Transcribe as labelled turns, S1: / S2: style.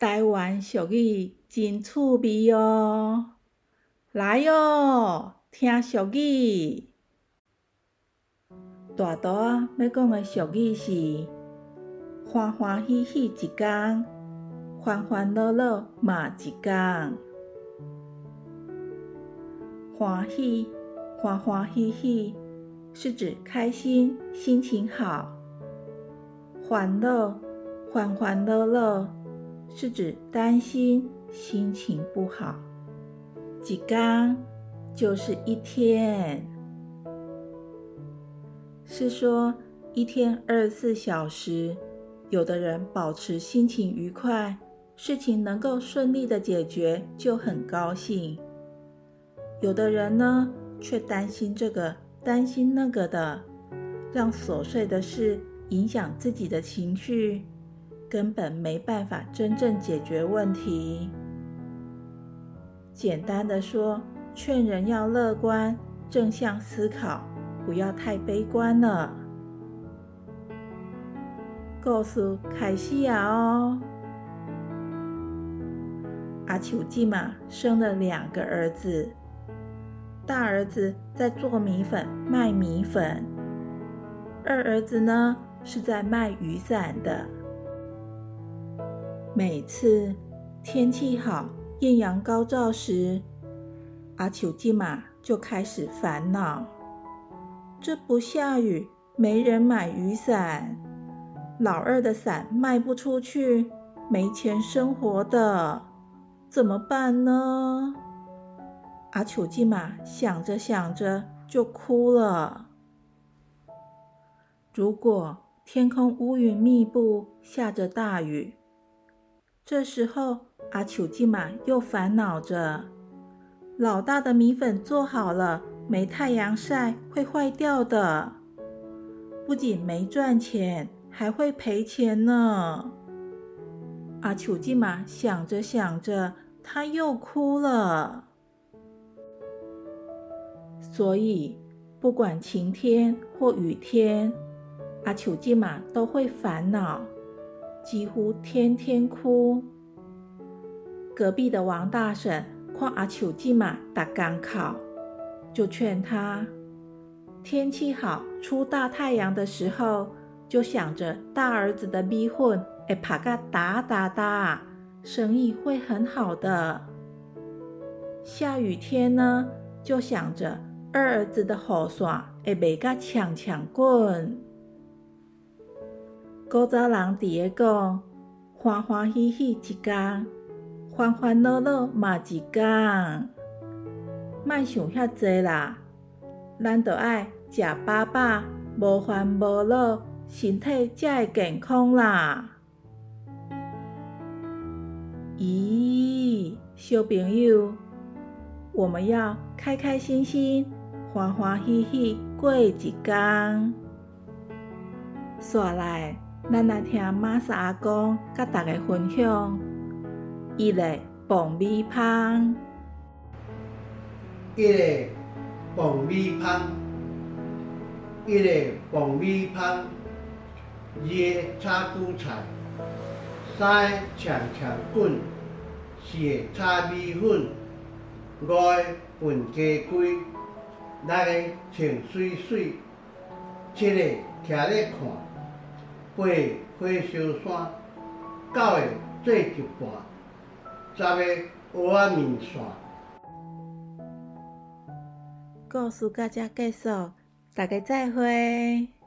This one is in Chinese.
S1: 台湾俗语真趣味哦，来哦，听俗语。大图啊，要讲的俗语是：欢欢喜喜一天，烦烦恼恼嘛一天。欢喜，欢欢喜喜，是指开心、心情好；烦恼，烦烦恼恼。是指担心、心情不好。几缸就是一天，是说一天二十四小时，有的人保持心情愉快，事情能够顺利的解决就很高兴；有的人呢，却担心这个担心那个的，让琐碎的事影响自己的情绪。根本没办法真正解决问题。简单的说，劝人要乐观、正向思考，不要太悲观了。告诉凯西亚！哦，阿丘吉玛生了两个儿子，大儿子在做米粉卖米粉，二儿子呢是在卖雨伞的。每次天气好、艳阳高照时，阿丘吉玛就开始烦恼：这不下雨，没人买雨伞；老二的伞卖不出去，没钱生活的，怎么办呢？阿丘吉玛想着想着就哭了。如果天空乌云密布，下着大雨，这时候，阿丘吉玛又烦恼着：老大的米粉做好了，没太阳晒会坏掉的，不仅没赚钱，还会赔钱呢。阿丘吉玛想着想着，他又哭了。所以，不管晴天或雨天，阿丘吉玛都会烦恼。几乎天天哭。隔壁的王大婶看阿秋吉嘛打干考，就劝他：天气好、出大太阳的时候，就想着大儿子的米粉会拍个大大大，生意会很好的。下雨天呢，就想着二儿子的雨伞会卖个强强滚。古早人伫个讲，欢欢喜喜一天，烦烦恼恼嘛一天。莫想遐济啦，咱着爱食饱饱，无烦无恼，身体才会健康啦。咦，小朋友，我们要开开心心、欢欢喜喜过一天。刷来。咱来听马三阿公甲大家分享，一个爆米香，
S2: 一个爆米香，一个爆米香，二个炒韭菜，三个强强滚，四个炒米粉，五个炖鸡龟，六个穿水水，七个徛咧看。八个火烧山，九个做一半，十个蚵仔面线。
S1: 故事到这结束，大家再会。